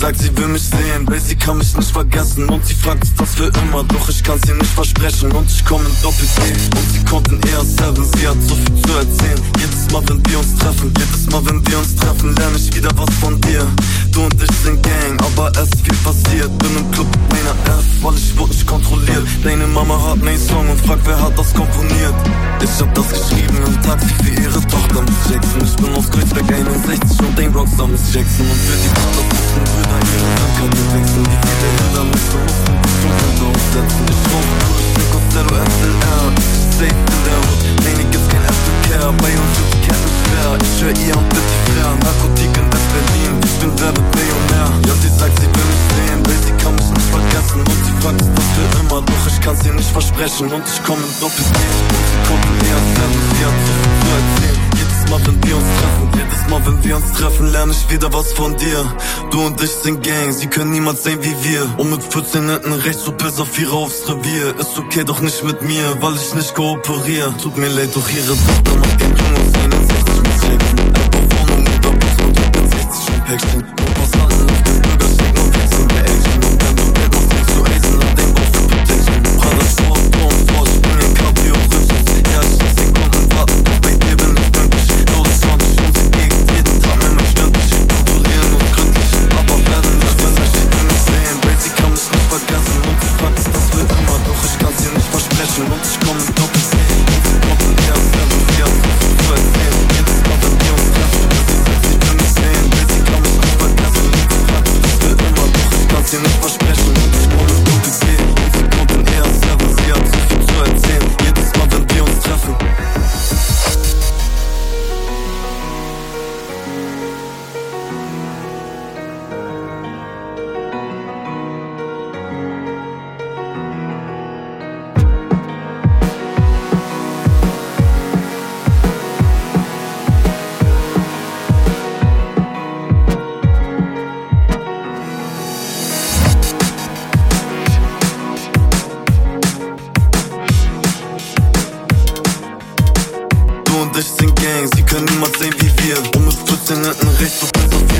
sagt, sie will mich sehen, weil sie kann mich nicht vergessen. Und sie fragt, ist das für immer, doch ich kann sie nicht versprechen. Und ich komm in Doppel-T und sie kommt in eher Seven. Sie hat so viel zu erzählen, jedes Mal wenn wir uns treffen. Jedes Mal wenn wir uns treffen, lerne ich wieder was von dir. Du und ich sind Gang, aber es ist viel passiert. Bin im Club weil ich wurde nicht kontrolliert. Deine Mama hat meinen Song und fragt, wer hat das komponiert? Ich hab das geschrieben im Taxi für ihre Tochter Miss Jackson. Ich bin aus Kreuzberg 61 und den Rockstar Miss Jackson. Und für die Brüder Brüder ihre Landkarte wechseln Die viele müssen mussten die Flughunde aufsetzen. Ich rauche durch den Costello SLR Safe in der Hood, nee, gibt's kein Aftercare Bei uns die Ketten schwer Ich hör ihr und kann's ihr nicht versprechen Und ich komm in Doppel-T Und sie kommt in eher Seven Sie hat so viel zu erzählen Jedes Mal, wenn wir uns treffen Jedes Mal, wenn wir uns treffen Lerne ich wieder was von dir Du und ich sind Gang Sie können niemals sein wie wir Und mit 14 hinten rechts so bis auf ihre aufs Revier Ist okay, doch nicht mit mir Weil ich nicht kooperiere Tut mir leid, doch ihre Tochter macht den Jungen aus 61 mit Jackson Einfach Wohnung oder Bus bin 60 und Päckchen können niemals sein wie wir Und mit 14 hinten rechts so bis auf ihre aufs